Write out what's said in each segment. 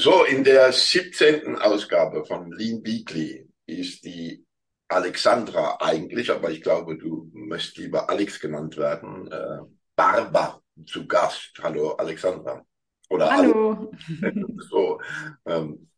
So, in der 17. Ausgabe von Lean Weekly ist die Alexandra eigentlich, aber ich glaube, du möchtest lieber Alex genannt werden, äh, Barber zu Gast. Hallo Alexandra. Oder Hallo. so, ähm,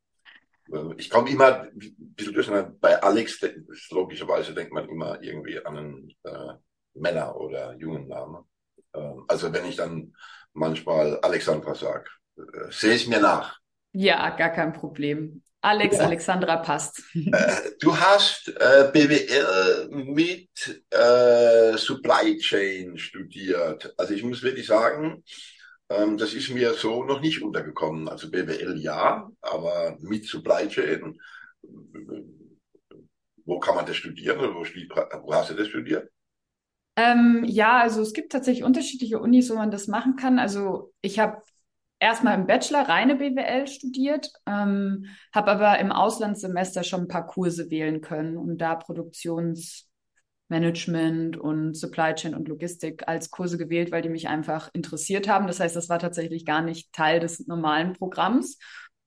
ich komme immer ein bisschen durcheinander. Bei Alex, logischerweise denkt man immer irgendwie an einen äh, Männer- oder jungen Namen. Ähm, also wenn ich dann manchmal Alexandra sage, äh, sehe ich mir nach. Ja, gar kein Problem. Alex, ja. Alexandra passt. Äh, du hast äh, BWL mit äh, Supply Chain studiert. Also ich muss wirklich sagen, ähm, das ist mir so noch nicht untergekommen. Also BWL ja, aber mit Supply Chain. Wo kann man das studieren oder wo, wo hast du das studiert? Ähm, ja, also es gibt tatsächlich unterschiedliche Unis, wo man das machen kann. Also ich habe erstmal im Bachelor reine BWL studiert, ähm, habe aber im Auslandssemester schon ein paar Kurse wählen können und da Produktionsmanagement und Supply Chain und Logistik als Kurse gewählt, weil die mich einfach interessiert haben. Das heißt, das war tatsächlich gar nicht Teil des normalen Programms.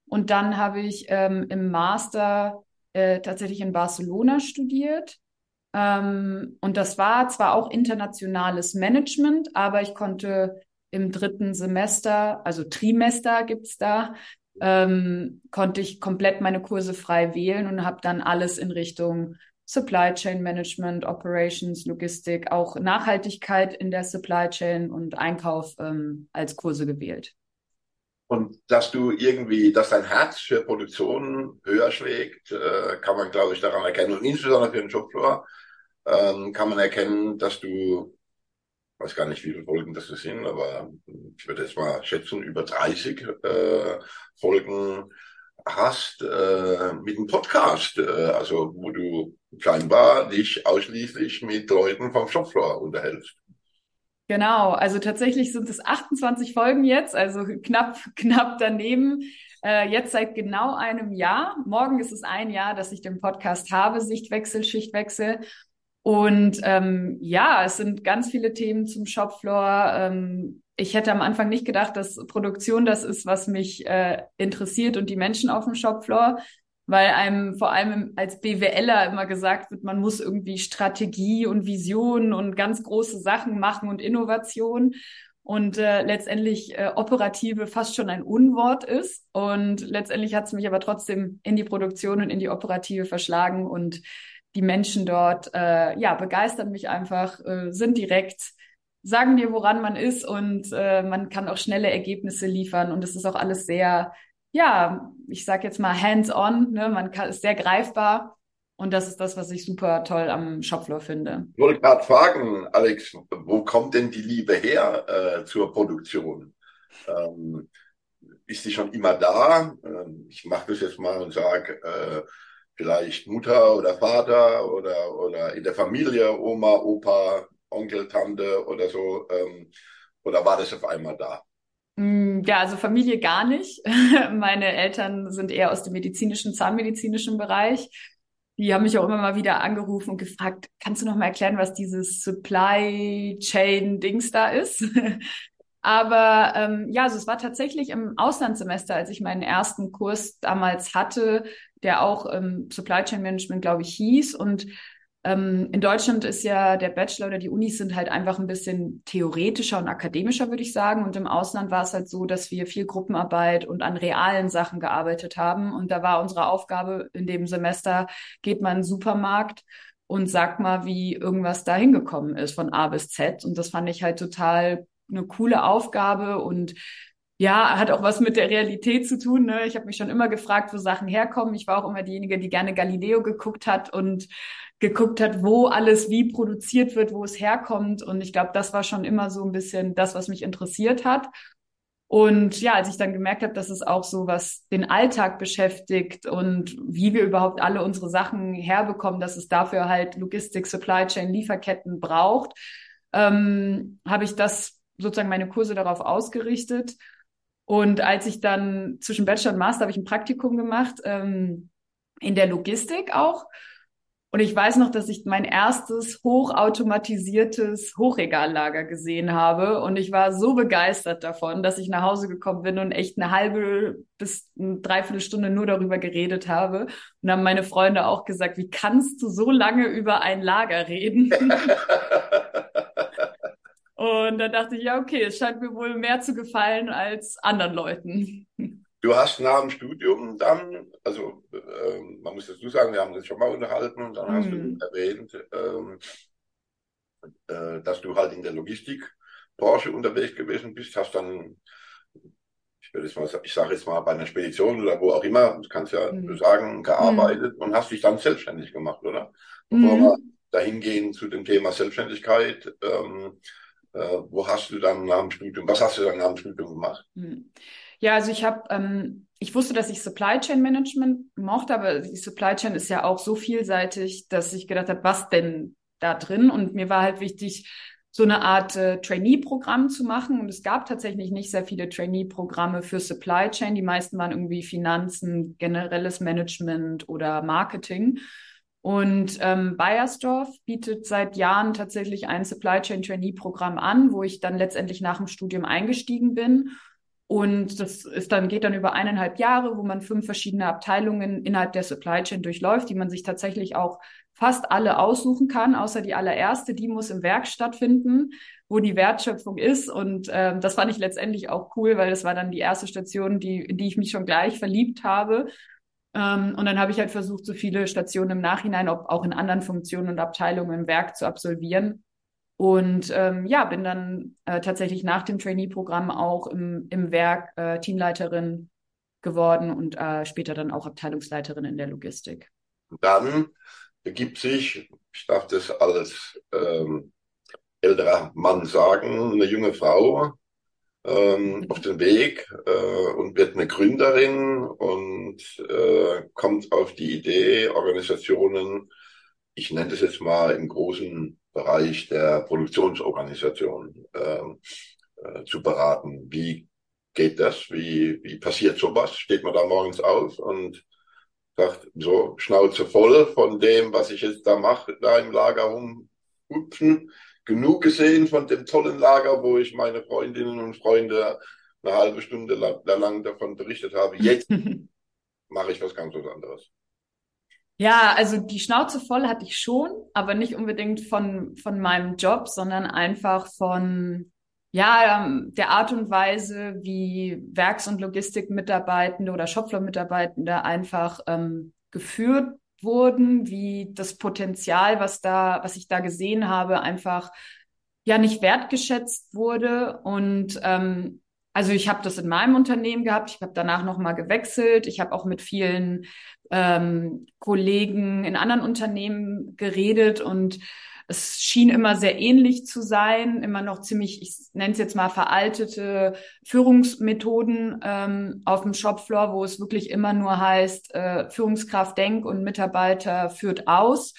Und dann habe ich ähm, im Master äh, tatsächlich in Barcelona studiert. Ähm, und das war zwar auch internationales Management, aber ich konnte im dritten Semester, also Trimester gibt's da, ähm, konnte ich komplett meine Kurse frei wählen und habe dann alles in Richtung Supply Chain Management, Operations, Logistik, auch Nachhaltigkeit in der Supply Chain und Einkauf ähm, als Kurse gewählt. Und dass du irgendwie, dass dein Herz für Produktion höher schlägt, äh, kann man, glaube ich, daran erkennen. Und insbesondere für den Shopfloor ähm, kann man erkennen, dass du weiß gar nicht, wie viele Folgen das sind, aber ich würde jetzt mal schätzen, über 30 äh, Folgen hast äh, mit dem Podcast, äh, also wo du scheinbar dich ausschließlich mit Leuten vom Shopfloor unterhältst. Genau, also tatsächlich sind es 28 Folgen jetzt, also knapp, knapp daneben. Äh, jetzt seit genau einem Jahr. Morgen ist es ein Jahr, dass ich den Podcast habe, Sichtwechsel, Schichtwechsel. Und ähm, ja, es sind ganz viele Themen zum Shopfloor. Ähm, ich hätte am Anfang nicht gedacht, dass Produktion das ist, was mich äh, interessiert und die Menschen auf dem Shopfloor, weil einem vor allem als BWLer immer gesagt wird, man muss irgendwie Strategie und Vision und ganz große Sachen machen und Innovation und äh, letztendlich äh, operative fast schon ein Unwort ist. Und letztendlich hat es mich aber trotzdem in die Produktion und in die operative verschlagen und die Menschen dort äh, ja begeistern mich einfach, äh, sind direkt, sagen dir, woran man ist und äh, man kann auch schnelle Ergebnisse liefern und es ist auch alles sehr, ja, ich sag jetzt mal hands-on, ne? man kann ist sehr greifbar und das ist das, was ich super toll am Shopfloor finde. Ich wollte gerade fragen, Alex, wo kommt denn die Liebe her äh, zur Produktion? Ähm, ist die schon immer da? Ähm, ich mache das jetzt mal und sage, äh, vielleicht Mutter oder Vater oder, oder in der Familie, Oma, Opa, Onkel, Tante oder so? Ähm, oder war das auf einmal da? Mm, ja, also Familie gar nicht. Meine Eltern sind eher aus dem medizinischen, zahnmedizinischen Bereich. Die haben mich auch immer mal wieder angerufen und gefragt, kannst du noch mal erklären, was dieses Supply Chain Dings da ist? Aber ähm, ja, also es war tatsächlich im Auslandssemester, als ich meinen ersten Kurs damals hatte, der auch ähm, Supply Chain Management, glaube ich, hieß. Und ähm, in Deutschland ist ja der Bachelor oder die Unis sind halt einfach ein bisschen theoretischer und akademischer, würde ich sagen. Und im Ausland war es halt so, dass wir viel Gruppenarbeit und an realen Sachen gearbeitet haben. Und da war unsere Aufgabe in dem Semester, geht man in den Supermarkt und sagt mal, wie irgendwas da hingekommen ist von A bis Z. Und das fand ich halt total eine coole Aufgabe und ja, hat auch was mit der Realität zu tun. Ne? Ich habe mich schon immer gefragt, wo Sachen herkommen. Ich war auch immer diejenige, die gerne Galileo geguckt hat und geguckt hat, wo alles wie produziert wird, wo es herkommt. Und ich glaube, das war schon immer so ein bisschen das, was mich interessiert hat. Und ja, als ich dann gemerkt habe, dass es auch so was den Alltag beschäftigt und wie wir überhaupt alle unsere Sachen herbekommen, dass es dafür halt Logistik, Supply Chain, Lieferketten braucht, ähm, habe ich das sozusagen meine Kurse darauf ausgerichtet und als ich dann zwischen Bachelor und Master habe ich ein Praktikum gemacht, ähm, in der Logistik auch. Und ich weiß noch, dass ich mein erstes hochautomatisiertes Hochregallager gesehen habe. Und ich war so begeistert davon, dass ich nach Hause gekommen bin und echt eine halbe bis eine Dreiviertelstunde nur darüber geredet habe. Und haben meine Freunde auch gesagt, wie kannst du so lange über ein Lager reden? und da dachte ich, ja, okay, es scheint mir wohl mehr zu gefallen als anderen Leuten. Du hast nach dem Studium dann, also äh, man muss dazu sagen, wir haben das schon mal unterhalten und dann mhm. hast du mhm. erwähnt, ähm, äh, dass du halt in der Logistikbranche unterwegs gewesen bist, hast dann, ich würde jetzt mal, ich sage jetzt mal bei einer Spedition oder wo auch immer, das kannst ja mhm. sagen, gearbeitet mhm. und hast dich dann selbstständig gemacht, oder? Bevor mhm. wir dahin gehen zu dem Thema Selbstständigkeit, ähm, äh, wo hast du dann nach dem Studium, was hast du dann nach dem Studium gemacht? Mhm. Ja, also ich habe, ähm, ich wusste, dass ich Supply Chain Management mochte, aber die Supply Chain ist ja auch so vielseitig, dass ich gedacht habe, was denn da drin? Und mir war halt wichtig, so eine Art äh, Trainee-Programm zu machen. Und es gab tatsächlich nicht sehr viele Trainee-Programme für Supply Chain. Die meisten waren irgendwie Finanzen, generelles Management oder Marketing. Und ähm, Bayersdorf bietet seit Jahren tatsächlich ein Supply Chain Trainee-Programm an, wo ich dann letztendlich nach dem Studium eingestiegen bin und das ist dann, geht dann über eineinhalb Jahre, wo man fünf verschiedene Abteilungen innerhalb der Supply Chain durchläuft, die man sich tatsächlich auch fast alle aussuchen kann, außer die allererste, die muss im Werk stattfinden, wo die Wertschöpfung ist. Und äh, das fand ich letztendlich auch cool, weil das war dann die erste Station, die, in die ich mich schon gleich verliebt habe. Ähm, und dann habe ich halt versucht, so viele Stationen im Nachhinein, ob auch in anderen Funktionen und Abteilungen im Werk zu absolvieren. Und ähm, ja, bin dann äh, tatsächlich nach dem Trainee-Programm auch im, im Werk äh, Teamleiterin geworden und äh, später dann auch Abteilungsleiterin in der Logistik. Dann ergibt sich, ich darf das als ähm, älterer Mann sagen, eine junge Frau ähm, auf den Weg äh, und wird eine Gründerin und äh, kommt auf die Idee, Organisationen, ich nenne das jetzt mal im großen Bereich der Produktionsorganisation ähm, äh, zu beraten. Wie geht das? Wie, wie passiert sowas? Steht man da morgens auf und sagt, so Schnauze voll von dem, was ich jetzt da mache, da im Lager rumhupfen. Genug gesehen von dem tollen Lager, wo ich meine Freundinnen und Freunde eine halbe Stunde lang davon berichtet habe. Jetzt mache ich was ganz was anderes. Ja, also die Schnauze voll hatte ich schon, aber nicht unbedingt von, von meinem Job, sondern einfach von, ja, ähm, der Art und Weise, wie Werks- und Logistikmitarbeitende oder Shopfloor-Mitarbeitende einfach ähm, geführt wurden, wie das Potenzial, was da, was ich da gesehen habe, einfach ja nicht wertgeschätzt wurde. Und ähm, also ich habe das in meinem Unternehmen gehabt, ich habe danach nochmal gewechselt, ich habe auch mit vielen ähm, Kollegen in anderen Unternehmen geredet und es schien immer sehr ähnlich zu sein, immer noch ziemlich, ich nenne es jetzt mal veraltete Führungsmethoden ähm, auf dem Shopfloor, wo es wirklich immer nur heißt, äh, Führungskraft denkt und Mitarbeiter führt aus.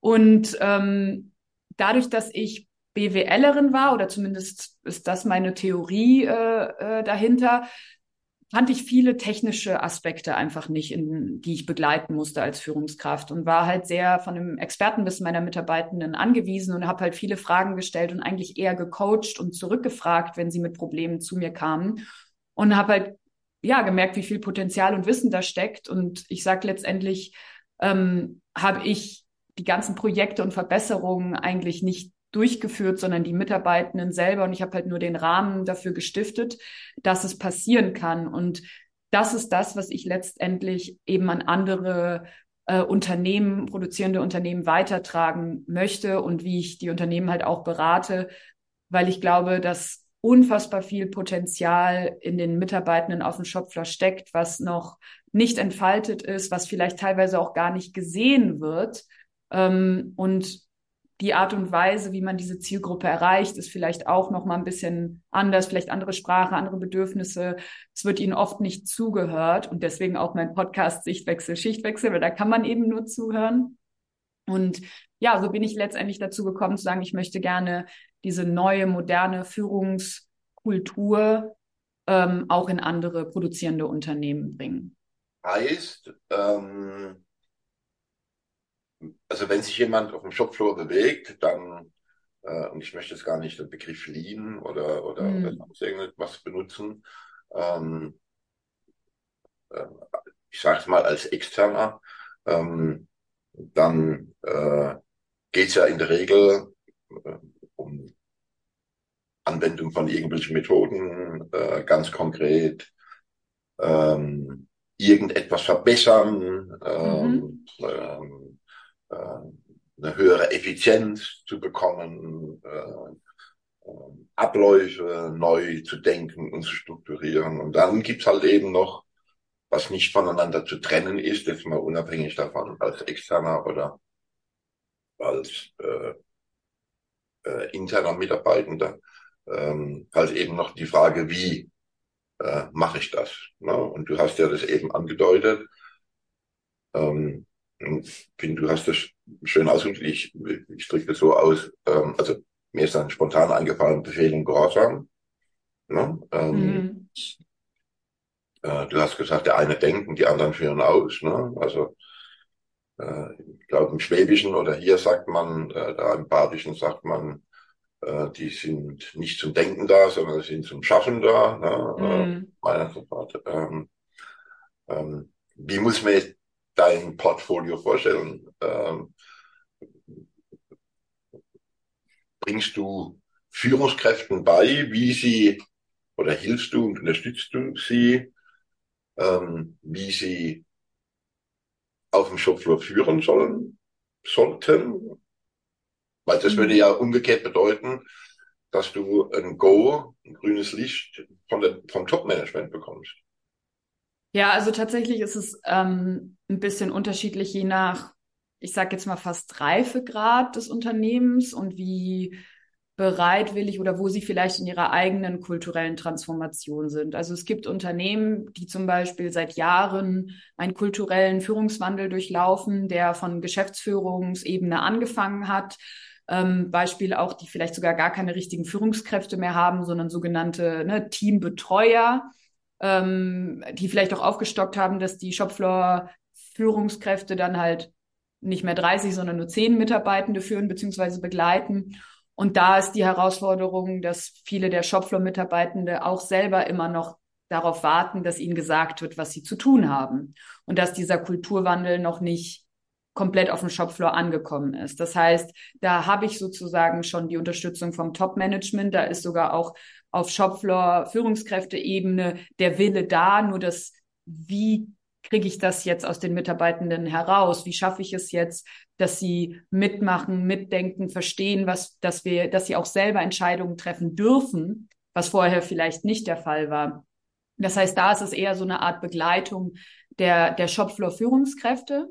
Und ähm, dadurch, dass ich BWLerin war, oder zumindest ist das meine Theorie äh, äh, dahinter, fand ich viele technische Aspekte einfach nicht, in, die ich begleiten musste als Führungskraft und war halt sehr von dem Expertenwissen meiner Mitarbeitenden angewiesen und habe halt viele Fragen gestellt und eigentlich eher gecoacht und zurückgefragt, wenn sie mit Problemen zu mir kamen und habe halt ja gemerkt, wie viel Potenzial und Wissen da steckt und ich sage letztendlich ähm, habe ich die ganzen Projekte und Verbesserungen eigentlich nicht durchgeführt, sondern die Mitarbeitenden selber. Und ich habe halt nur den Rahmen dafür gestiftet, dass es passieren kann. Und das ist das, was ich letztendlich eben an andere äh, Unternehmen, produzierende Unternehmen weitertragen möchte und wie ich die Unternehmen halt auch berate, weil ich glaube, dass unfassbar viel Potenzial in den Mitarbeitenden auf dem Shopfloor steckt, was noch nicht entfaltet ist, was vielleicht teilweise auch gar nicht gesehen wird. Ähm, und die Art und Weise, wie man diese Zielgruppe erreicht, ist vielleicht auch noch mal ein bisschen anders, vielleicht andere Sprache, andere Bedürfnisse. Es wird ihnen oft nicht zugehört und deswegen auch mein Podcast Sichtwechsel, Schichtwechsel, weil da kann man eben nur zuhören. Und ja, so bin ich letztendlich dazu gekommen zu sagen, ich möchte gerne diese neue, moderne Führungskultur ähm, auch in andere produzierende Unternehmen bringen. Heißt, ähm, also wenn sich jemand auf dem Shopfloor bewegt, dann, äh, und ich möchte jetzt gar nicht den Begriff Lean oder, oder, mhm. oder sonst irgendwas benutzen, ähm, äh, ich sage es mal als Externer, ähm, dann äh, geht es ja in der Regel äh, um Anwendung von irgendwelchen Methoden, äh, ganz konkret ähm, irgendetwas verbessern, ähm, mhm. ähm, äh, eine höhere Effizienz zu bekommen, äh, äh, Abläufe neu zu denken und zu strukturieren. Und dann gibt's halt eben noch, was nicht voneinander zu trennen ist, jetzt mal unabhängig davon, als externer oder als äh, äh, interner Mitarbeitender, ähm, halt eben noch die Frage, wie äh, mache ich das? Ne? Und du hast ja das eben angedeutet. Ähm, ich finde, du hast das schön ausgedrückt. Ich, ich drücke das so aus. Ähm, also mir ist dann spontan eingefallen, Befehl und Gehorsam. Ne? Ähm, mhm. äh, du hast gesagt, der eine denkt und die anderen führen aus. Ne? Also äh, ich glaube im Schwäbischen oder hier sagt man, äh, da im Badischen sagt man, äh, die sind nicht zum Denken da, sondern sind zum Schaffen da. Ne? Mhm. Meiner ähm, ähm, wie muss man dein Portfolio vorstellen? Ähm, bringst du Führungskräften bei, wie sie oder hilfst du und unterstützt du sie, ähm, wie sie auf dem Shopfloor führen sollen, sollten? Weil das würde ja umgekehrt bedeuten, dass du ein Go, ein grünes Licht von der, vom Top-Management bekommst. Ja, also tatsächlich ist es ähm, ein bisschen unterschiedlich, je nach, ich sage jetzt mal fast Reifegrad des Unternehmens und wie bereitwillig oder wo sie vielleicht in ihrer eigenen kulturellen Transformation sind. Also es gibt Unternehmen, die zum Beispiel seit Jahren einen kulturellen Führungswandel durchlaufen, der von Geschäftsführungsebene angefangen hat ähm, Beispiele auch, die vielleicht sogar gar keine richtigen Führungskräfte mehr haben, sondern sogenannte ne, Teambetreuer, ähm, die vielleicht auch aufgestockt haben, dass die Shopfloor-Führungskräfte dann halt nicht mehr 30, sondern nur 10 Mitarbeitende führen bzw. begleiten. Und da ist die Herausforderung, dass viele der Shopfloor-Mitarbeitende auch selber immer noch darauf warten, dass ihnen gesagt wird, was sie zu tun haben. Und dass dieser Kulturwandel noch nicht komplett auf dem Shopfloor angekommen ist. Das heißt, da habe ich sozusagen schon die Unterstützung vom Top-Management. Da ist sogar auch auf Shopfloor Führungskräfteebene der Wille da, nur das, wie kriege ich das jetzt aus den Mitarbeitenden heraus? Wie schaffe ich es jetzt, dass sie mitmachen, mitdenken, verstehen, was, dass wir, dass sie auch selber Entscheidungen treffen dürfen, was vorher vielleicht nicht der Fall war. Das heißt, da ist es eher so eine Art Begleitung der, der Shopfloor Führungskräfte,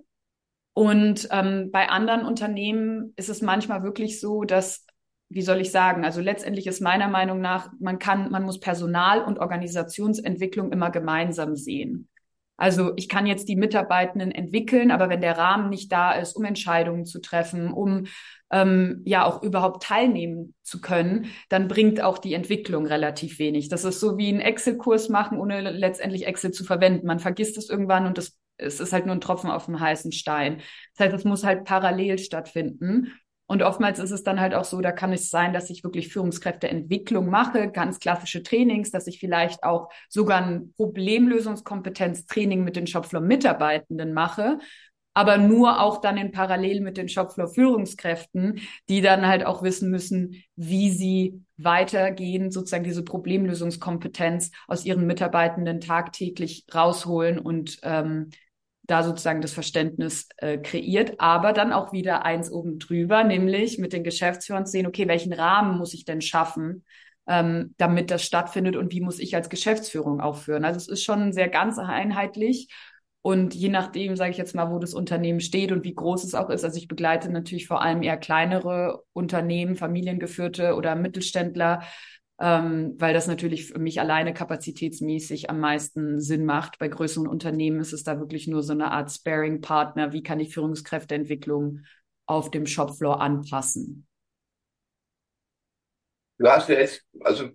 und ähm, bei anderen Unternehmen ist es manchmal wirklich so, dass, wie soll ich sagen, also letztendlich ist meiner Meinung nach, man kann, man muss Personal- und Organisationsentwicklung immer gemeinsam sehen. Also ich kann jetzt die Mitarbeitenden entwickeln, aber wenn der Rahmen nicht da ist, um Entscheidungen zu treffen, um ähm, ja auch überhaupt teilnehmen zu können, dann bringt auch die Entwicklung relativ wenig. Das ist so wie ein Excel-Kurs machen, ohne letztendlich Excel zu verwenden. Man vergisst es irgendwann und das es ist halt nur ein Tropfen auf dem heißen Stein. Das heißt, es muss halt parallel stattfinden. Und oftmals ist es dann halt auch so, da kann es sein, dass ich wirklich Führungskräfteentwicklung mache, ganz klassische Trainings, dass ich vielleicht auch sogar ein Problemlösungskompetenztraining mit den Shopfloor-Mitarbeitenden mache, aber nur auch dann in Parallel mit den Shopfloor-Führungskräften, die dann halt auch wissen müssen, wie sie weitergehen, sozusagen diese Problemlösungskompetenz aus ihren Mitarbeitenden tagtäglich rausholen und ähm, da sozusagen das Verständnis äh, kreiert, aber dann auch wieder eins oben drüber, nämlich mit den Geschäftsführern sehen, okay, welchen Rahmen muss ich denn schaffen, ähm, damit das stattfindet und wie muss ich als Geschäftsführung aufführen. Also es ist schon sehr ganz einheitlich und je nachdem, sage ich jetzt mal, wo das Unternehmen steht und wie groß es auch ist, also ich begleite natürlich vor allem eher kleinere Unternehmen, familiengeführte oder Mittelständler, ähm, weil das natürlich für mich alleine kapazitätsmäßig am meisten Sinn macht. Bei größeren Unternehmen ist es da wirklich nur so eine Art Sparing-Partner. Wie kann ich Führungskräfteentwicklung auf dem Shopfloor anpassen? Du hast ja jetzt, also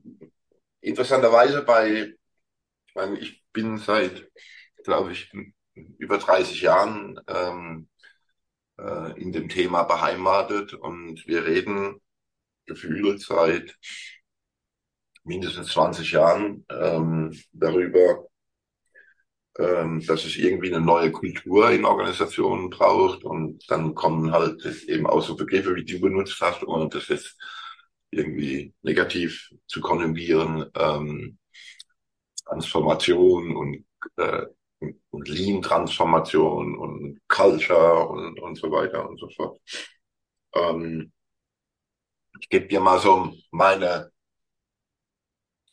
interessanterweise bei, ich meine, ich bin seit, glaube ich, über 30 Jahren ähm, äh, in dem Thema beheimatet und wir reden gefühlt seit mindestens 20 Jahren ähm, darüber, ähm, dass es irgendwie eine neue Kultur in Organisationen braucht und dann kommen halt eben auch so Begriffe, wie du benutzt hast, ohne das jetzt irgendwie negativ zu konjugieren, ähm, Transformation und, äh, und Lean-Transformation und Culture und, und so weiter und so fort. Ähm, ich gebe dir mal so meine,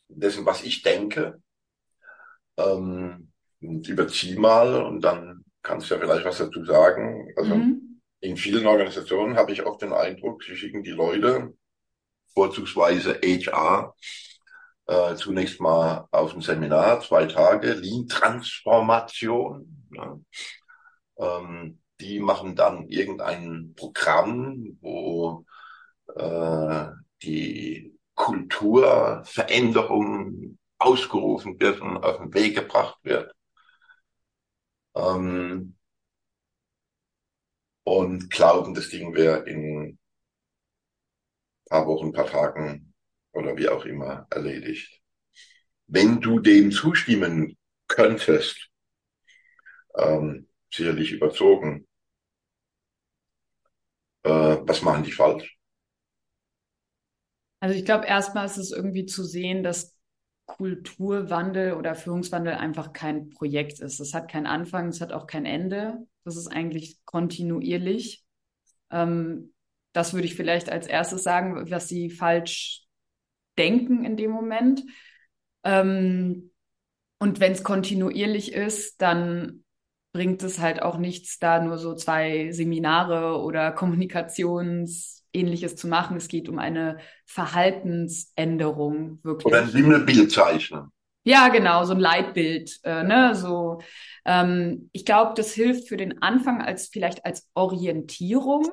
dessen, was ich denke, ähm, überzieh mal und dann kannst du ja vielleicht was dazu sagen. Also mhm. in vielen Organisationen habe ich oft den Eindruck, sie schicken die Leute, vorzugsweise HR, äh, zunächst mal auf ein Seminar, zwei Tage, Lean-Transformation. Ja. Ähm, die machen dann irgendein Programm, wo äh, die Kulturveränderung ausgerufen wird und auf den Weg gebracht wird. Ähm, und glauben, das Ding wäre in paar Wochen, paar Tagen oder wie auch immer erledigt. Wenn du dem zustimmen könntest, ähm, sicherlich überzogen, äh, was machen die falsch? Also ich glaube, erstmal ist es irgendwie zu sehen, dass Kulturwandel oder Führungswandel einfach kein Projekt ist. Es hat keinen Anfang, es hat auch kein Ende. Das ist eigentlich kontinuierlich. Ähm, das würde ich vielleicht als erstes sagen, was sie falsch denken in dem Moment. Ähm, und wenn es kontinuierlich ist, dann bringt es halt auch nichts, da nur so zwei Seminare oder Kommunikationsähnliches zu machen. Es geht um eine Verhaltensänderung wirklich. Oder ein Wimmelbild zeichnen. Ja, genau, so ein Leitbild. Äh, ne? so, ähm, ich glaube, das hilft für den Anfang als vielleicht als Orientierung.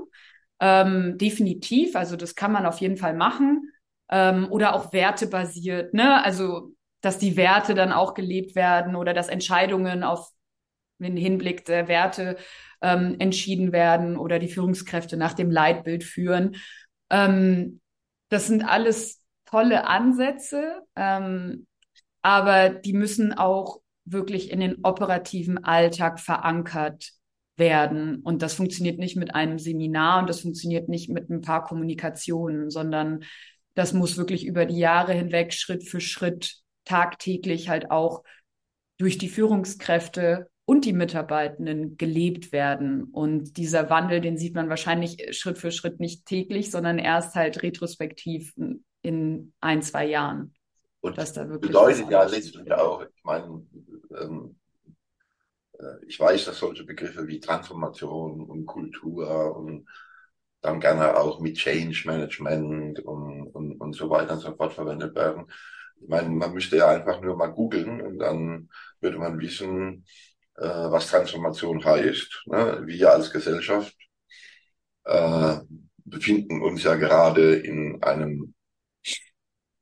Ähm, definitiv, also das kann man auf jeden Fall machen. Ähm, oder auch wertebasiert, ne? Also, dass die Werte dann auch gelebt werden oder dass Entscheidungen auf den Hinblick der Werte ähm, entschieden werden oder die Führungskräfte nach dem Leitbild führen. Ähm, das sind alles tolle Ansätze, ähm, aber die müssen auch wirklich in den operativen Alltag verankert werden. Und das funktioniert nicht mit einem Seminar und das funktioniert nicht mit ein paar Kommunikationen, sondern das muss wirklich über die Jahre hinweg Schritt für Schritt tagtäglich halt auch durch die Führungskräfte und die Mitarbeitenden gelebt werden. Und dieser Wandel, den sieht man wahrscheinlich Schritt für Schritt nicht täglich, sondern erst halt retrospektiv in ein, zwei Jahren. Und das da wirklich bedeutet ja letztlich auch, ich meine, ähm, äh, ich weiß, dass solche Begriffe wie Transformation und Kultur und dann gerne auch mit Change Management und, und, und so weiter und so fort verwendet werden. Ich meine, man müsste ja einfach nur mal googeln und dann würde man wissen, äh, was Transformation heißt. Ne? Wir als Gesellschaft äh, befinden uns ja gerade in einem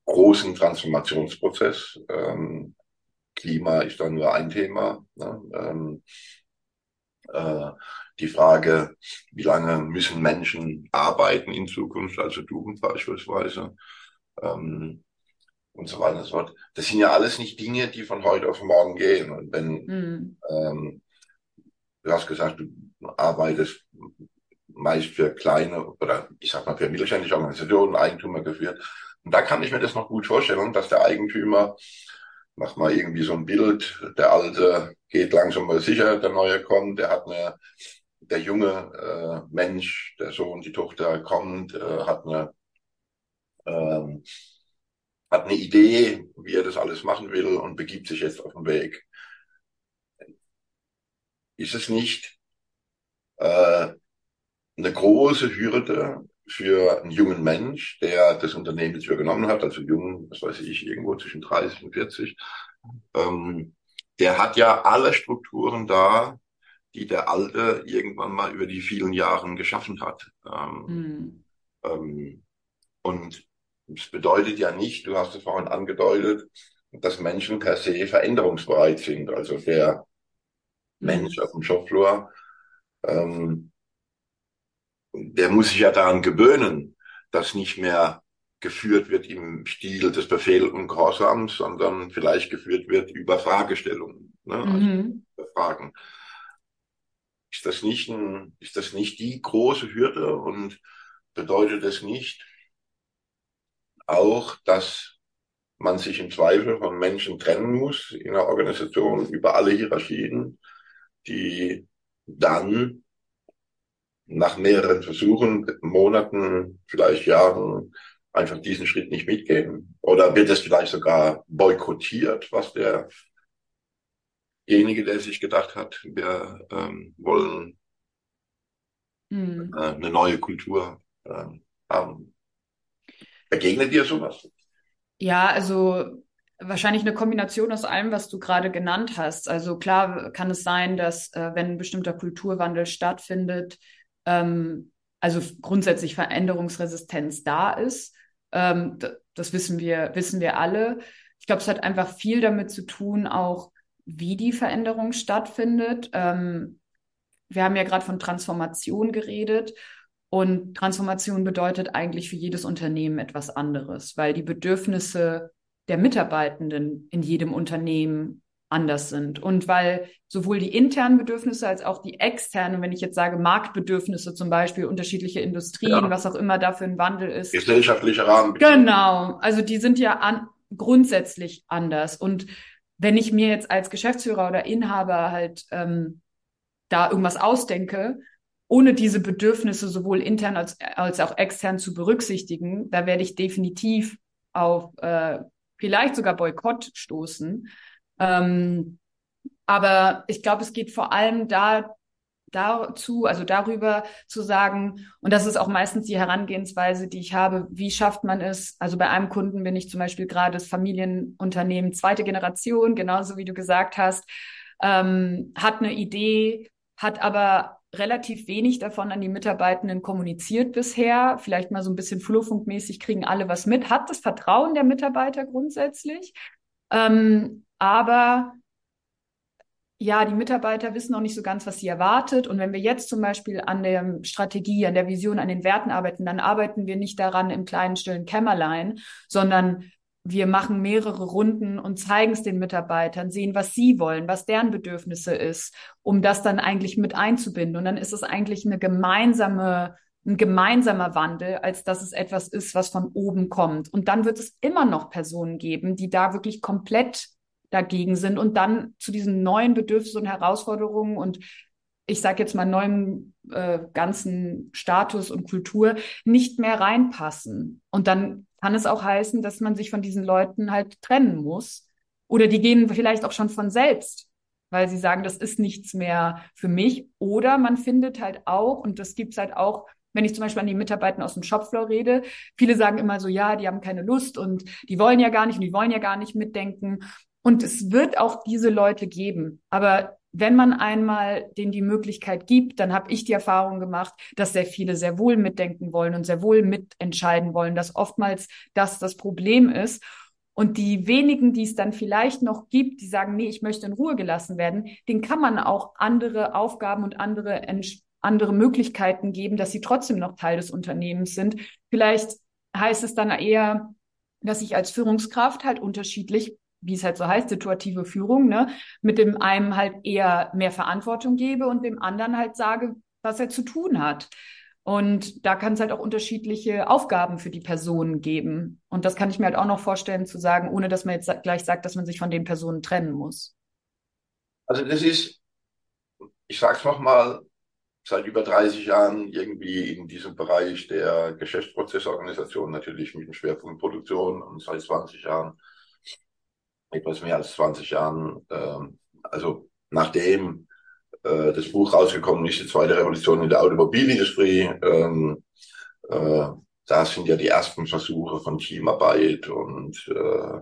großen Transformationsprozess. Ähm, Klima ist dann nur ein Thema. Ne? Ähm, äh, die Frage, wie lange müssen Menschen arbeiten in Zukunft, also du beispielsweise, ähm, und so weiter und so fort. Das sind ja alles nicht Dinge, die von heute auf morgen gehen. Und wenn mhm. ähm, du hast gesagt, du arbeitest meist für kleine oder ich sag mal für mittelständische Organisationen, Eigentümer geführt. Und da kann ich mir das noch gut vorstellen, dass der Eigentümer mach mal irgendwie so ein Bild, der alte geht langsam mal sicher, der neue kommt, der hat eine, der junge äh, Mensch, der Sohn, die Tochter kommt, äh, hat eine, ähm, hat eine Idee, wie er das alles machen will und begibt sich jetzt auf den Weg. Ist es nicht äh, eine große Hürde für einen jungen Mensch, der das Unternehmen jetzt übernommen hat, also jung, was weiß ich, irgendwo zwischen 30 und 40, ähm, der hat ja alle Strukturen da, die der Alte irgendwann mal über die vielen Jahre geschaffen hat. Ähm, mhm. ähm, und es bedeutet ja nicht, du hast es vorhin angedeutet, dass Menschen per se veränderungsbereit sind. Also der. Mensch auf dem Shopfloor ähm, der muss sich ja daran gewöhnen, dass nicht mehr geführt wird im Stil des Befehl und Gehorsams, sondern vielleicht geführt wird über Fragestellungen, ne? Also mhm. Also Fragen. Ist das nicht ein, ist das nicht die große Hürde und bedeutet es nicht auch, dass man sich im Zweifel von Menschen trennen muss in einer Organisation über alle Hierarchien, die dann nach mehreren Versuchen, Monaten, vielleicht Jahren einfach diesen Schritt nicht mitgehen? Oder wird es vielleicht sogar boykottiert, was derjenige, der sich gedacht hat, wir ähm, wollen hm. äh, eine neue Kultur äh, haben? Begegnet dir sowas? Ja, also wahrscheinlich eine Kombination aus allem, was du gerade genannt hast. Also klar kann es sein, dass äh, wenn ein bestimmter Kulturwandel stattfindet, ähm, also grundsätzlich Veränderungsresistenz da ist. Ähm, das wissen wir, wissen wir alle. Ich glaube, es hat einfach viel damit zu tun, auch wie die Veränderung stattfindet. Ähm, wir haben ja gerade von Transformation geredet. Und Transformation bedeutet eigentlich für jedes Unternehmen etwas anderes, weil die Bedürfnisse der Mitarbeitenden in jedem Unternehmen anders sind. Und weil sowohl die internen Bedürfnisse als auch die externen, wenn ich jetzt sage Marktbedürfnisse zum Beispiel, unterschiedliche Industrien, ja. was auch immer da für ein Wandel ist. Gesellschaftliche Rahmen. Genau. Also die sind ja an, grundsätzlich anders. Und wenn ich mir jetzt als Geschäftsführer oder Inhaber halt ähm, da irgendwas ausdenke, ohne diese Bedürfnisse sowohl intern als, als auch extern zu berücksichtigen, da werde ich definitiv auf äh, vielleicht sogar Boykott stoßen. Ähm, aber ich glaube, es geht vor allem da dazu, also darüber zu sagen, und das ist auch meistens die Herangehensweise, die ich habe, wie schafft man es? Also bei einem Kunden bin ich zum Beispiel gerade das Familienunternehmen zweite Generation, genauso wie du gesagt hast, ähm, hat eine Idee, hat aber relativ wenig davon an die Mitarbeitenden kommuniziert bisher. Vielleicht mal so ein bisschen flurfunkmäßig kriegen alle was mit, hat das Vertrauen der Mitarbeiter grundsätzlich. Ähm, aber ja, die Mitarbeiter wissen noch nicht so ganz, was sie erwartet. Und wenn wir jetzt zum Beispiel an der Strategie, an der Vision, an den Werten arbeiten, dann arbeiten wir nicht daran im kleinen, stillen Kämmerlein, sondern wir machen mehrere Runden und zeigen es den Mitarbeitern, sehen, was sie wollen, was deren Bedürfnisse ist, um das dann eigentlich mit einzubinden. Und dann ist es eigentlich eine gemeinsame, ein gemeinsamer Wandel, als dass es etwas ist, was von oben kommt. Und dann wird es immer noch Personen geben, die da wirklich komplett dagegen sind und dann zu diesen neuen Bedürfnissen und Herausforderungen und ich sage jetzt mal neuen äh, ganzen Status und Kultur nicht mehr reinpassen. Und dann kann es auch heißen, dass man sich von diesen Leuten halt trennen muss. Oder die gehen vielleicht auch schon von selbst, weil sie sagen, das ist nichts mehr für mich. Oder man findet halt auch, und das gibt's halt auch, wenn ich zum Beispiel an die Mitarbeiter aus dem Shopfloor rede, viele sagen immer so, ja, die haben keine Lust und die wollen ja gar nicht und die wollen ja gar nicht mitdenken. Und es wird auch diese Leute geben. Aber wenn man einmal denen die Möglichkeit gibt, dann habe ich die Erfahrung gemacht, dass sehr viele sehr wohl mitdenken wollen und sehr wohl mitentscheiden wollen, dass oftmals das das Problem ist. Und die wenigen, die es dann vielleicht noch gibt, die sagen, nee, ich möchte in Ruhe gelassen werden, den kann man auch andere Aufgaben und andere, andere Möglichkeiten geben, dass sie trotzdem noch Teil des Unternehmens sind. Vielleicht heißt es dann eher, dass ich als Führungskraft halt unterschiedlich wie es halt so heißt, situative Führung, ne, mit dem einen halt eher mehr Verantwortung gebe und dem anderen halt sage, was er zu tun hat. Und da kann es halt auch unterschiedliche Aufgaben für die Personen geben. Und das kann ich mir halt auch noch vorstellen zu sagen, ohne dass man jetzt gleich sagt, dass man sich von den Personen trennen muss. Also das ist, ich sag's nochmal, seit über 30 Jahren irgendwie in diesem Bereich der Geschäftsprozessorganisation, natürlich mit dem Schwerpunkt Produktion und seit 20 Jahren etwas mehr als 20 Jahren, äh, also nachdem äh, das Buch rausgekommen ist, die zweite Revolution in der Automobilindustrie, ähm, äh, da sind ja die ersten Versuche von Teamarbeit und äh,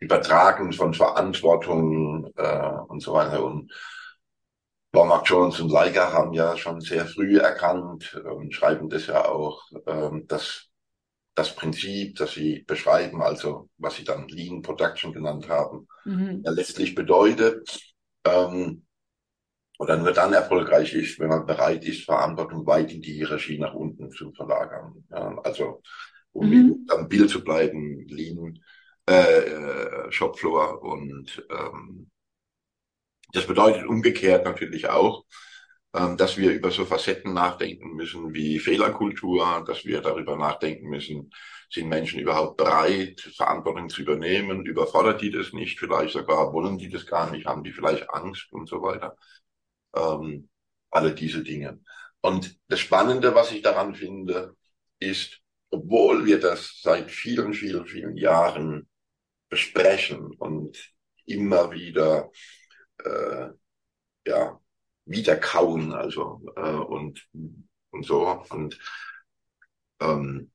Übertragen von Verantwortung äh, und so weiter. Und Baumark Jones und Leica haben ja schon sehr früh erkannt und schreiben das ja auch, ähm, dass das Prinzip, das Sie beschreiben, also was Sie dann Lean Production genannt haben, mhm. ja letztlich bedeutet, ähm, oder nur dann erfolgreich ist, wenn man bereit ist, Verantwortung weit in die Hierarchie nach unten zu verlagern. Ja, also um mhm. am Bild zu bleiben, Lean, äh, äh, Shopfloor und ähm, das bedeutet umgekehrt natürlich auch, dass wir über so Facetten nachdenken müssen wie Fehlerkultur, dass wir darüber nachdenken müssen, sind Menschen überhaupt bereit, Verantwortung zu übernehmen, überfordert die das nicht, vielleicht sogar wollen die das gar nicht, haben die vielleicht Angst und so weiter. Ähm, alle diese Dinge. Und das Spannende, was ich daran finde, ist, obwohl wir das seit vielen, vielen, vielen Jahren besprechen und immer wieder äh, ja wieder kauen, also äh, und und so und ähm,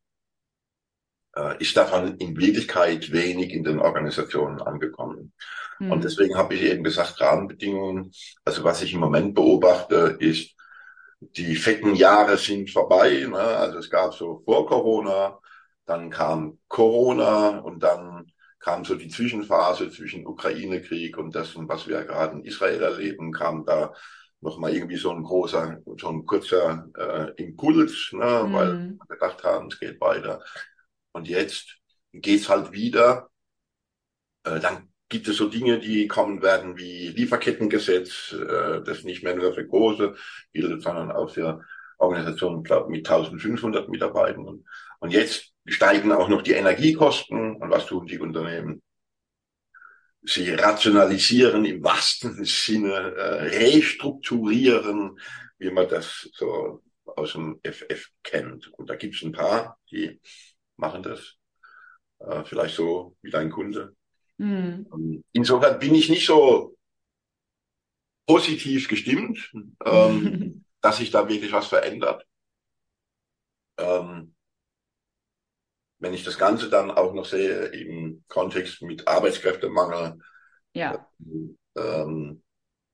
äh, ist davon in Wirklichkeit wenig in den Organisationen angekommen. Mhm. Und deswegen habe ich eben gesagt, Rahmenbedingungen. Also was ich im Moment beobachte, ist, die fetten Jahre sind vorbei. Ne? Also es gab so vor Corona, dann kam Corona und dann kam so die Zwischenphase zwischen Ukraine-Krieg und das, was wir gerade in Israel erleben, kam da nochmal irgendwie so ein großer, so ein kurzer äh, Impuls, ne, mhm. weil wir gedacht haben, es geht weiter. Und jetzt geht's halt wieder. Äh, dann gibt es so Dinge, die kommen werden wie Lieferkettengesetz, äh, das nicht mehr nur für große gilt, sondern auch für Organisationen, glaube mit 1500 Mitarbeitern. Und jetzt steigen auch noch die Energiekosten. Und was tun die Unternehmen? Sie rationalisieren im wahrsten Sinne, äh, restrukturieren, wie man das so aus dem FF kennt. Und da gibt es ein paar, die machen das. Äh, vielleicht so wie dein Kunde. Mhm. Insofern bin ich nicht so positiv gestimmt, ähm, dass sich da wirklich was verändert. Ähm, wenn ich das Ganze dann auch noch sehe im Kontext mit Arbeitskräftemangel, ja. ähm,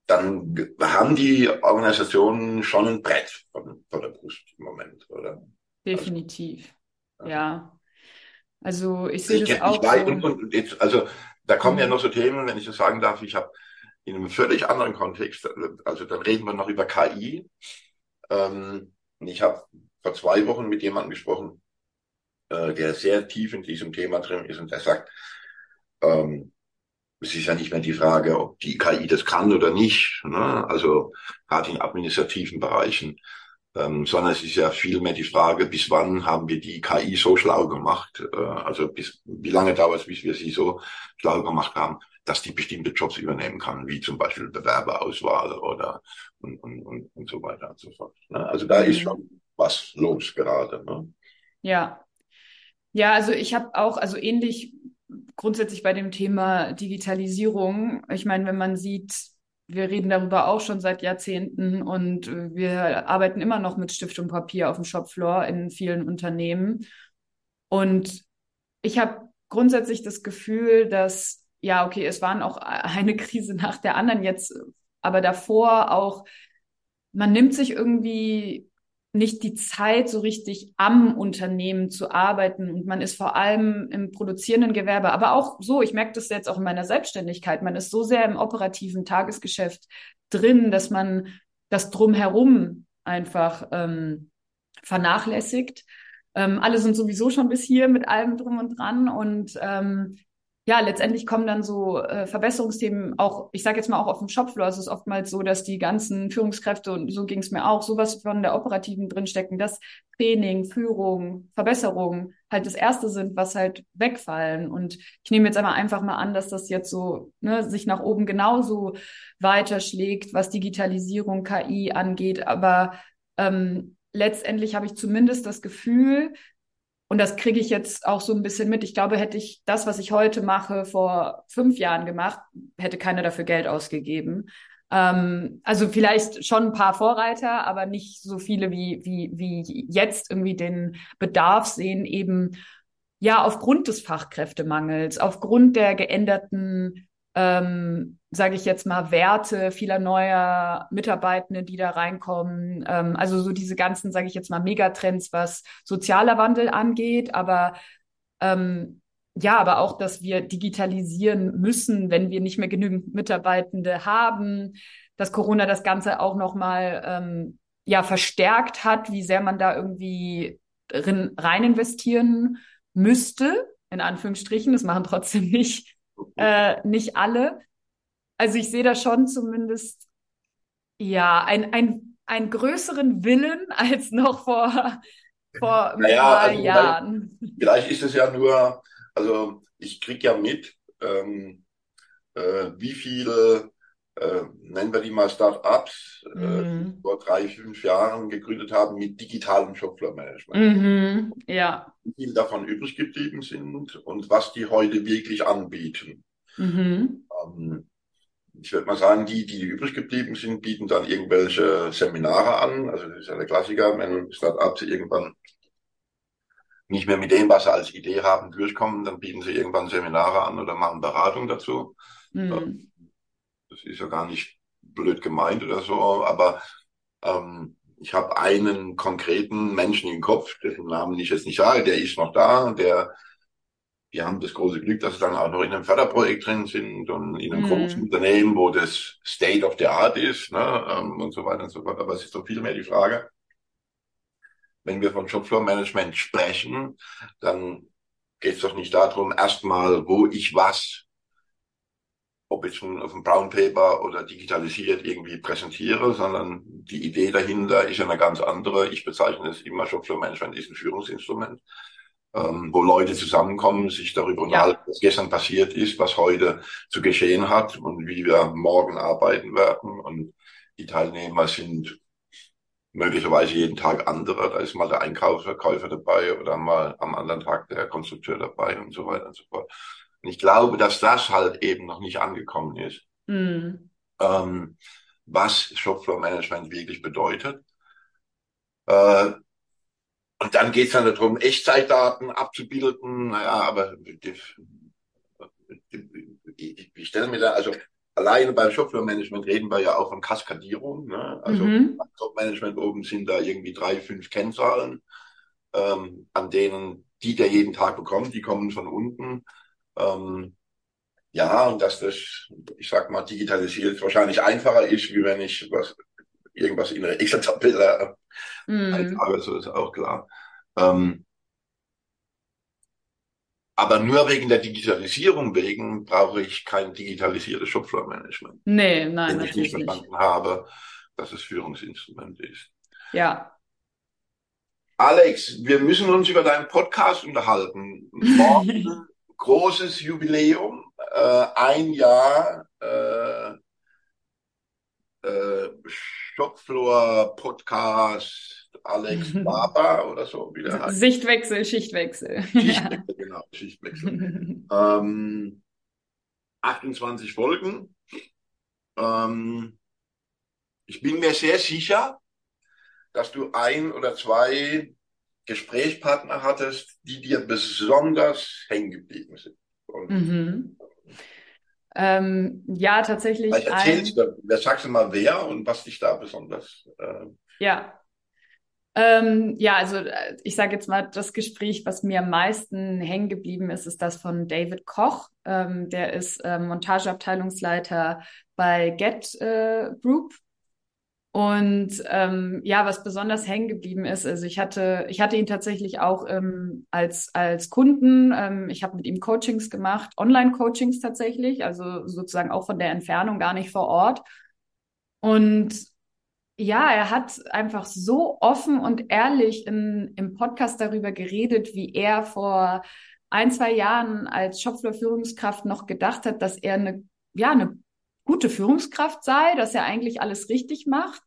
dann haben die Organisationen schon ein Brett von, von der Brust im Moment, oder? Definitiv. Also, ja. Also ich sehe das auch. so. Und, und jetzt, also da kommen mhm. ja noch so Themen, wenn ich das sagen darf, ich habe in einem völlig anderen Kontext, also dann reden wir noch über KI. Ähm, ich habe vor zwei Wochen mit jemandem gesprochen, äh, der sehr tief in diesem Thema drin ist und der sagt, ähm, es ist ja nicht mehr die Frage, ob die KI das kann oder nicht. Ne? Also gerade in administrativen Bereichen ähm, sondern es ist ja vielmehr die Frage, bis wann haben wir die KI so schlau gemacht, äh, also bis wie lange dauert es, bis wir sie so schlau gemacht haben, dass die bestimmte Jobs übernehmen kann, wie zum Beispiel Bewerberauswahl oder und, und, und, und so weiter und so fort. Ne? Also da mhm. ist schon was los gerade. Ne? Ja. Ja, also ich habe auch, also ähnlich grundsätzlich bei dem Thema Digitalisierung. Ich meine, wenn man sieht, wir reden darüber auch schon seit Jahrzehnten und äh, wir arbeiten immer noch mit Stift und Papier auf dem Shopfloor in vielen Unternehmen. Und ich habe grundsätzlich das Gefühl, dass, ja, okay, es waren auch eine Krise nach der anderen jetzt, aber davor auch, man nimmt sich irgendwie nicht die Zeit, so richtig am Unternehmen zu arbeiten. Und man ist vor allem im produzierenden Gewerbe, aber auch so, ich merke das jetzt auch in meiner Selbstständigkeit, man ist so sehr im operativen Tagesgeschäft drin, dass man das drumherum einfach ähm, vernachlässigt. Ähm, alle sind sowieso schon bis hier mit allem drum und dran und ähm, ja, letztendlich kommen dann so äh, Verbesserungsthemen auch, ich sage jetzt mal auch auf dem Shopfloor, es ist oftmals so, dass die ganzen Führungskräfte, und so ging es mir auch, sowas von der Operativen drinstecken, dass Training, Führung, Verbesserung halt das Erste sind, was halt wegfallen. Und ich nehme jetzt einmal einfach mal an, dass das jetzt so ne, sich nach oben genauso weiterschlägt, was Digitalisierung, KI angeht. Aber ähm, letztendlich habe ich zumindest das Gefühl, und das kriege ich jetzt auch so ein bisschen mit. Ich glaube, hätte ich das, was ich heute mache, vor fünf Jahren gemacht, hätte keiner dafür Geld ausgegeben. Ähm, also vielleicht schon ein paar Vorreiter, aber nicht so viele wie, wie, wie jetzt irgendwie den Bedarf sehen, eben ja aufgrund des Fachkräftemangels, aufgrund der geänderten ähm, sage ich jetzt mal, Werte vieler neuer Mitarbeitende, die da reinkommen. Ähm, also so diese ganzen, sage ich jetzt mal, Megatrends, was sozialer Wandel angeht, aber ähm, ja, aber auch, dass wir digitalisieren müssen, wenn wir nicht mehr genügend Mitarbeitende haben, dass Corona das Ganze auch nochmal ähm, ja verstärkt hat, wie sehr man da irgendwie rein investieren müsste, in Anführungsstrichen. Das machen trotzdem nicht, äh, nicht alle. Also ich sehe da schon zumindest ja ein, ein, einen größeren Willen als noch vor, vor naja, also Jahren. Vielleicht, vielleicht ist es ja nur, also ich krieg ja mit, ähm, äh, wie viele äh, nennen wir die mal Start-ups, äh, mhm. äh, vor drei, fünf Jahren gegründet haben mit digitalem Shopfloor-Management. Mhm. Ja. Wie viel davon übrig geblieben sind und was die heute wirklich anbieten. Mhm. Ähm, ich würde mal sagen, die, die übrig geblieben sind, bieten dann irgendwelche Seminare an. Also das ist ja der Klassiker, wenn Start-ups irgendwann nicht mehr mit dem, was sie als Idee haben, durchkommen, dann bieten sie irgendwann Seminare an oder machen Beratung dazu. Mhm. Das ist ja gar nicht blöd gemeint oder so, aber ähm, ich habe einen konkreten Menschen im Kopf, dessen Namen ich jetzt nicht sage, der ist noch da, der die haben das große Glück, dass sie dann auch noch in einem Förderprojekt drin sind und in einem mm. großen Unternehmen, wo das State of the Art ist ne, ähm, und so weiter und so fort. Aber es ist doch viel mehr die Frage, wenn wir von Shopfloor Management sprechen, dann geht es doch nicht darum, erstmal, wo ich was ob ich schon auf dem Brown Paper oder digitalisiert irgendwie präsentiere, sondern die Idee dahinter ist eine ganz andere. Ich bezeichne es immer, Shopfloor Management ist ein Führungsinstrument, ähm, wo Leute zusammenkommen, sich darüber unterhalten, was gestern passiert ist, was heute zu geschehen hat und wie wir morgen arbeiten werden. Und die Teilnehmer sind möglicherweise jeden Tag andere. Da ist mal der Einkaufsverkäufer dabei oder mal am anderen Tag der Konstrukteur dabei und so weiter und so fort. Und ich glaube, dass das halt eben noch nicht angekommen ist, mhm. ähm, was Shopfloor Management wirklich bedeutet. Äh, und dann geht es dann darum, Echtzeitdaten abzubilden. Naja, aber ich stelle mir da, also alleine beim Shopfloor-Management reden wir ja auch von Kaskadierung. Ne? Also mhm. beim Top-Management oben sind da irgendwie drei, fünf Kennzahlen, ähm, an denen die, der jeden Tag bekommt, die kommen von unten. Ähm, ja, und dass das, ich sag mal, digitalisiert wahrscheinlich einfacher ist, wie wenn ich was, irgendwas in Excel-Tabelle mm. eintrage, so ist auch klar. Ähm, aber nur wegen der Digitalisierung wegen brauche ich kein digitalisiertes Shopfloor-Management. Nee, nein, wenn ich nicht verstanden habe, dass es Führungsinstrument ist. Ja. Alex, wir müssen uns über deinen Podcast unterhalten. Morgen großes Jubiläum, äh, ein Jahr äh, äh, Shopfloor Podcast Alex Baba oder so wie der heißt. Sichtwechsel, Schichtwechsel. Schichtwechsel, ja. genau, Schichtwechsel. ähm, 28 Folgen. Ähm, ich bin mir sehr sicher, dass du ein oder zwei Gesprächspartner hattest, die dir besonders hängen geblieben sind? Mhm. Ähm, ja, tatsächlich. Vielleicht erzählst ein... du, wer sagst du mal wer und was dich da besonders. Äh... Ja. Ähm, ja, also äh, ich sage jetzt mal, das Gespräch, was mir am meisten hängen geblieben ist, ist das von David Koch. Ähm, der ist äh, Montageabteilungsleiter bei Get äh, Group und ähm, ja, was besonders hängen geblieben ist, also ich hatte, ich hatte ihn tatsächlich auch ähm, als als Kunden. Ähm, ich habe mit ihm Coachings gemacht, Online-Coachings tatsächlich, also sozusagen auch von der Entfernung, gar nicht vor Ort. Und ja, er hat einfach so offen und ehrlich in, im Podcast darüber geredet, wie er vor ein, zwei Jahren als Shopfloor-Führungskraft noch gedacht hat, dass er eine, ja, eine gute Führungskraft sei, dass er eigentlich alles richtig macht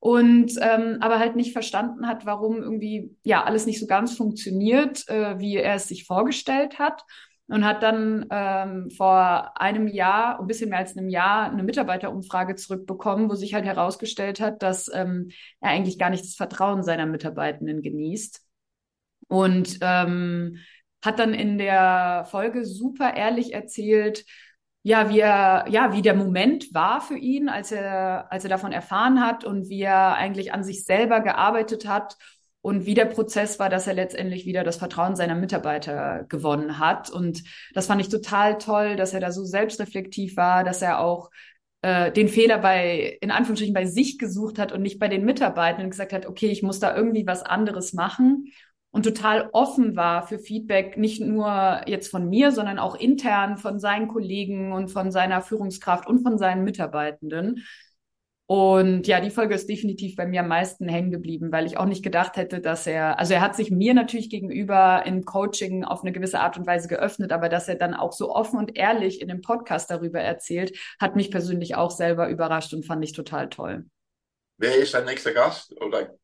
und ähm, aber halt nicht verstanden hat, warum irgendwie ja alles nicht so ganz funktioniert, äh, wie er es sich vorgestellt hat und hat dann ähm, vor einem Jahr, ein bisschen mehr als einem Jahr, eine Mitarbeiterumfrage zurückbekommen, wo sich halt herausgestellt hat, dass ähm, er eigentlich gar nicht das Vertrauen seiner Mitarbeitenden genießt und ähm, hat dann in der Folge super ehrlich erzählt, ja, wie er, ja, wie der Moment war für ihn, als er, als er davon erfahren hat und wie er eigentlich an sich selber gearbeitet hat und wie der Prozess war, dass er letztendlich wieder das Vertrauen seiner Mitarbeiter gewonnen hat. Und das fand ich total toll, dass er da so selbstreflektiv war, dass er auch äh, den Fehler bei, in Anführungsstrichen, bei sich gesucht hat und nicht bei den Mitarbeitern und gesagt hat, okay, ich muss da irgendwie was anderes machen und total offen war für Feedback, nicht nur jetzt von mir, sondern auch intern von seinen Kollegen und von seiner Führungskraft und von seinen Mitarbeitenden. Und ja, die Folge ist definitiv bei mir am meisten hängen geblieben, weil ich auch nicht gedacht hätte, dass er, also er hat sich mir natürlich gegenüber im Coaching auf eine gewisse Art und Weise geöffnet, aber dass er dann auch so offen und ehrlich in dem Podcast darüber erzählt, hat mich persönlich auch selber überrascht und fand ich total toll. Wer ist dein nächster Gast oder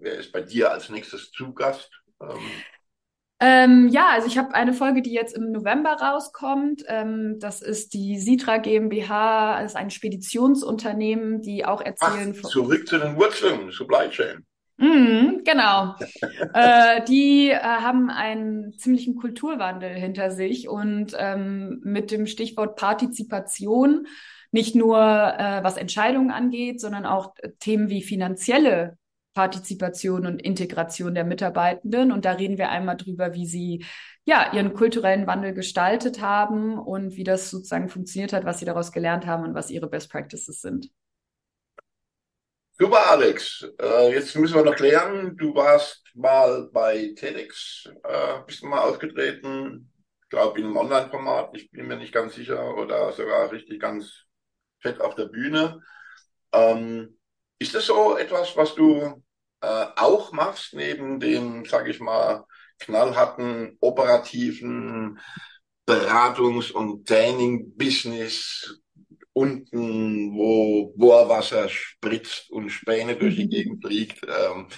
wer ist bei dir als nächstes zu Gast? Ähm, ähm, ja, also ich habe eine Folge, die jetzt im November rauskommt. Ähm, das ist die Sitra GmbH, das ist ein Speditionsunternehmen, die auch erzählen. Ach, zurück zu den Wurzeln, Supply Chain. Mm, genau. äh, die äh, haben einen ziemlichen Kulturwandel hinter sich und ähm, mit dem Stichwort Partizipation nicht nur äh, was Entscheidungen angeht, sondern auch Themen wie finanzielle Partizipation und Integration der Mitarbeitenden. Und da reden wir einmal drüber, wie sie ja ihren kulturellen Wandel gestaltet haben und wie das sozusagen funktioniert hat, was sie daraus gelernt haben und was ihre Best Practices sind. Super, Alex. Äh, jetzt müssen wir noch klären, du warst mal bei TEDx, äh, bist mal aufgetreten, ich glaube in einem Online-Format, ich bin mir nicht ganz sicher, oder sogar richtig ganz fett auf der Bühne. Ähm, ist das so etwas, was du äh, auch machst, neben dem, sage ich mal, knallharten operativen Beratungs- und Training-Business unten, wo Bohrwasser spritzt und Späne durch die. Gegend fliegt. Ähm,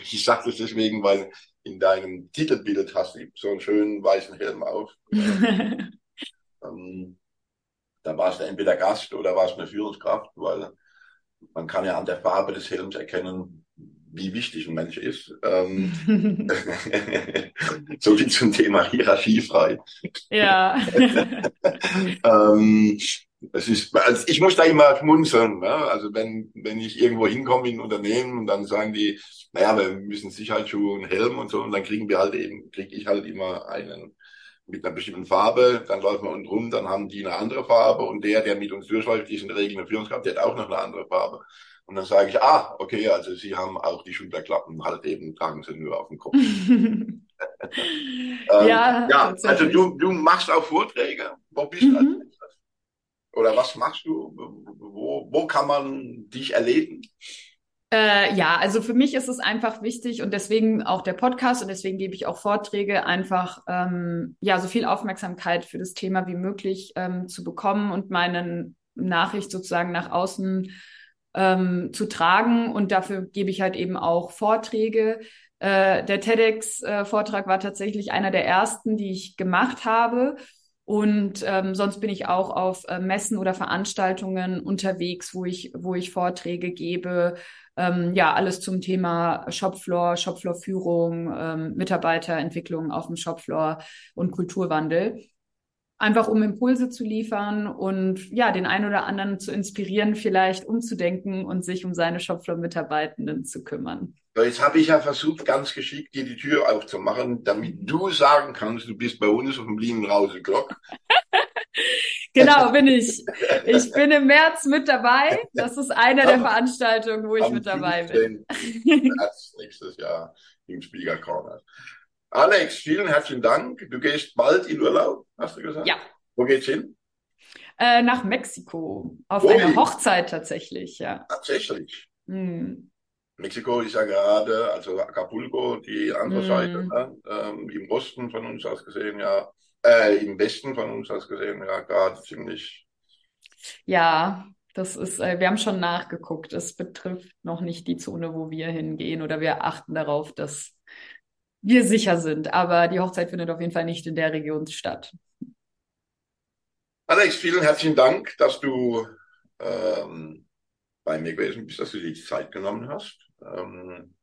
ich sage das deswegen, weil in deinem Titelbild hast du so einen schönen weißen Helm auf. ähm, da warst du entweder Gast oder warst eine Führungskraft, weil man kann ja an der Farbe des Helms erkennen, wie wichtig ein Mensch ist. Ähm, so viel zum Thema hierarchiefrei. Ja. ähm, das ist, also ich muss da immer schmunzeln. Ne? Also wenn, wenn ich irgendwo hinkomme in ein Unternehmen und dann sagen die, naja, wir müssen Sicherheitsschuhe und Helm und so, und dann kriegen wir halt eben, kriege ich halt immer einen mit einer bestimmten Farbe, dann läuft man unten rum, dann haben die eine andere Farbe und der, der mit uns durchläuft, ist in der Regel eine Führungskraft, der hat auch noch eine andere Farbe. Und dann sage ich, ah, okay, also Sie haben auch die Schulterklappen, halt eben tragen Sie nur auf dem Kopf. ähm, ja, ja also du, du machst auch Vorträge. Wo bist mhm. du? Oder was machst du? Wo, wo kann man dich erleben? Äh, ja, also für mich ist es einfach wichtig und deswegen auch der Podcast und deswegen gebe ich auch Vorträge, einfach ähm, ja so viel Aufmerksamkeit für das Thema wie möglich ähm, zu bekommen und meine Nachricht sozusagen nach außen ähm, zu tragen. Und dafür gebe ich halt eben auch Vorträge. Äh, der TEDx-Vortrag war tatsächlich einer der ersten, die ich gemacht habe. Und ähm, sonst bin ich auch auf äh, Messen oder Veranstaltungen unterwegs, wo ich, wo ich Vorträge gebe. Ähm, ja, alles zum Thema Shopfloor, Shopfloor-Führung, ähm, Mitarbeiterentwicklung auf dem Shopfloor und Kulturwandel einfach um Impulse zu liefern und ja, den einen oder anderen zu inspirieren, vielleicht umzudenken und sich um seine Shopfloor-Mitarbeitenden zu kümmern. Jetzt habe ich ja versucht, ganz geschickt dir die Tür aufzumachen, damit du sagen kannst, du bist bei uns auf dem Linienrause Glock. genau, bin ich. Ich bin im März mit dabei. Das ist eine der Veranstaltungen, wo ich mit dabei bin. März nächstes Jahr im Spieger Corner. Alex, vielen herzlichen Dank. Du gehst bald in Urlaub, hast du gesagt? Ja. Wo geht's hin? Äh, nach Mexiko. Auf Wo eine Hochzeit tatsächlich, ja. Tatsächlich. Hm. Mexiko ist ja gerade, also Acapulco, die andere hm. Seite, ne? ähm, im Osten von uns aus gesehen, ja, äh, im Westen von uns aus gesehen, ja, gerade ziemlich. Ja, das ist, äh, wir haben schon nachgeguckt. Es betrifft noch nicht die Zone, wo wir hingehen oder wir achten darauf, dass wir sicher sind. Aber die Hochzeit findet auf jeden Fall nicht in der Region statt. Alex, vielen herzlichen Dank, dass du ähm, bei mir gewesen bist, dass du dir die Zeit genommen hast. Ähm,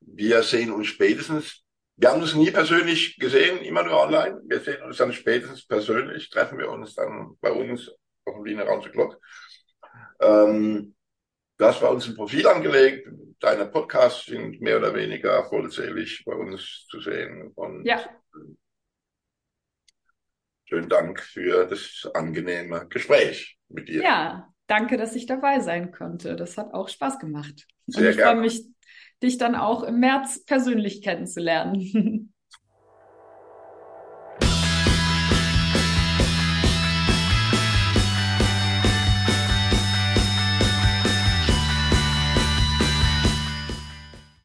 wir sehen uns spätestens. Wir haben uns nie persönlich gesehen, immer nur online. Wir sehen uns dann spätestens persönlich, treffen wir uns dann bei uns auf dem Wiener Raum Glock. Ähm, Du hast bei uns ein Profil angelegt. Deine Podcasts sind mehr oder weniger vollzählig bei uns zu sehen. Und ja. Schönen Dank für das angenehme Gespräch. mit dir. Ja, danke, dass ich dabei sein konnte. Das hat auch Spaß gemacht. Sehr Und ich freue mich, dich dann auch im März persönlich kennenzulernen.